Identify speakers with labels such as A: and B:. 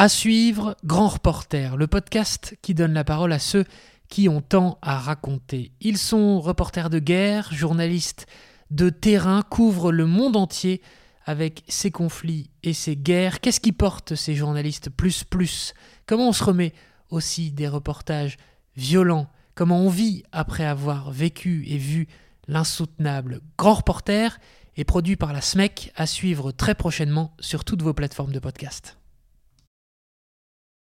A: À suivre, Grand Reporter, le podcast qui donne la parole à ceux qui ont tant à raconter. Ils sont reporters de guerre, journalistes de terrain, couvrent le monde entier avec ses conflits et ses guerres. Qu'est-ce qui porte ces journalistes plus plus? Comment on se remet aussi des reportages violents? Comment on vit après avoir vécu et vu l'insoutenable? Grand Reporter est produit par la SMEC à suivre très prochainement sur toutes vos plateformes de podcast.